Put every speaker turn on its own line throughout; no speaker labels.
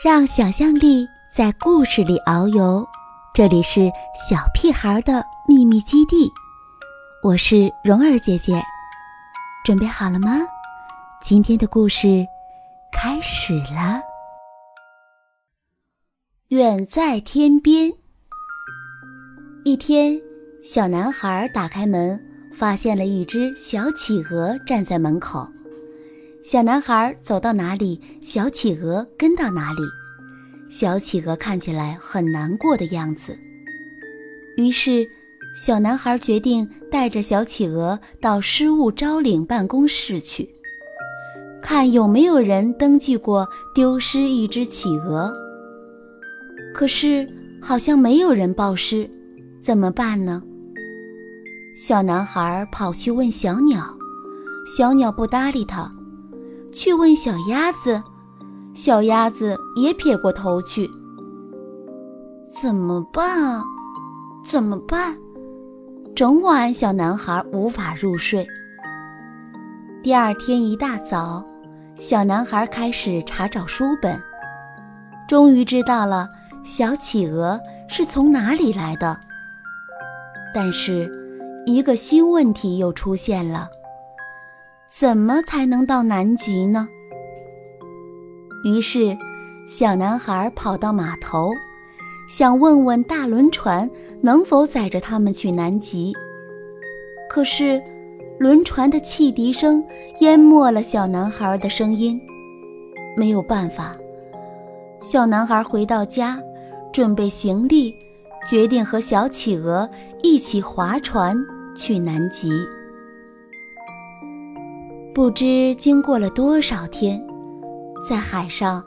让想象力在故事里遨游，这里是小屁孩的秘密基地。我是蓉儿姐姐，准备好了吗？今天的故事开始了。远在天边，一天，小男孩打开门，发现了一只小企鹅站在门口。小男孩走到哪里，小企鹅跟到哪里。小企鹅看起来很难过的样子。于是，小男孩决定带着小企鹅到失物招领办公室去，看有没有人登记过丢失一只企鹅。可是，好像没有人报失，怎么办呢？小男孩跑去问小鸟，小鸟不搭理他。去问小鸭子，小鸭子也撇过头去。怎么办啊？怎么办？整晚小男孩无法入睡。第二天一大早，小男孩开始查找书本，终于知道了小企鹅是从哪里来的。但是，一个新问题又出现了。怎么才能到南极呢？于是，小男孩跑到码头，想问问大轮船能否载着他们去南极。可是，轮船的汽笛声淹没了小男孩的声音。没有办法，小男孩回到家，准备行李，决定和小企鹅一起划船去南极。不知经过了多少天，在海上，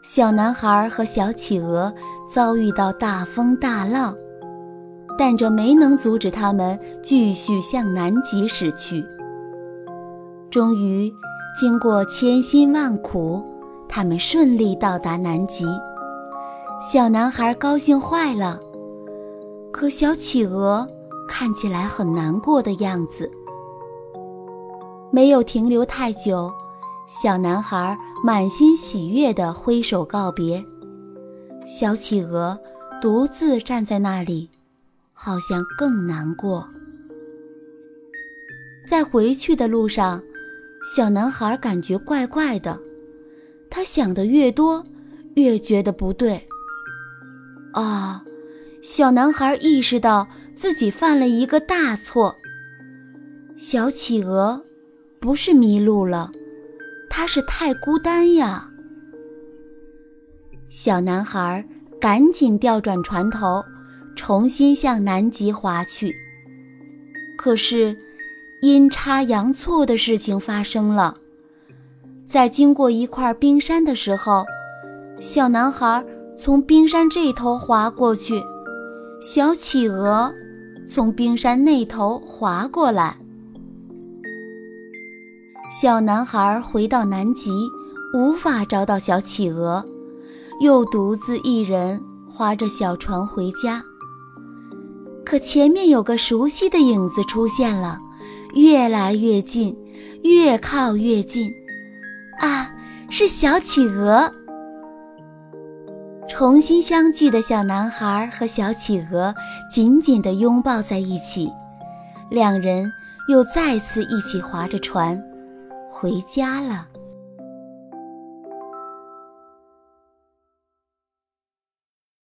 小男孩和小企鹅遭遇到大风大浪，但这没能阻止他们继续向南极驶去。终于，经过千辛万苦，他们顺利到达南极。小男孩高兴坏了，可小企鹅看起来很难过的样子。没有停留太久，小男孩满心喜悦地挥手告别。小企鹅独自站在那里，好像更难过。在回去的路上，小男孩感觉怪怪的。他想的越多，越觉得不对。啊！小男孩意识到自己犯了一个大错。小企鹅。不是迷路了，他是太孤单呀。小男孩赶紧调转船头，重新向南极划去。可是，阴差阳错的事情发生了。在经过一块冰山的时候，小男孩从冰山这头滑过去，小企鹅从冰山那头滑过来。小男孩回到南极，无法找到小企鹅，又独自一人划着小船回家。可前面有个熟悉的影子出现了，越来越近，越靠越近。啊，是小企鹅！重新相聚的小男孩和小企鹅紧紧地拥抱在一起，两人又再次一起划着船。回家了。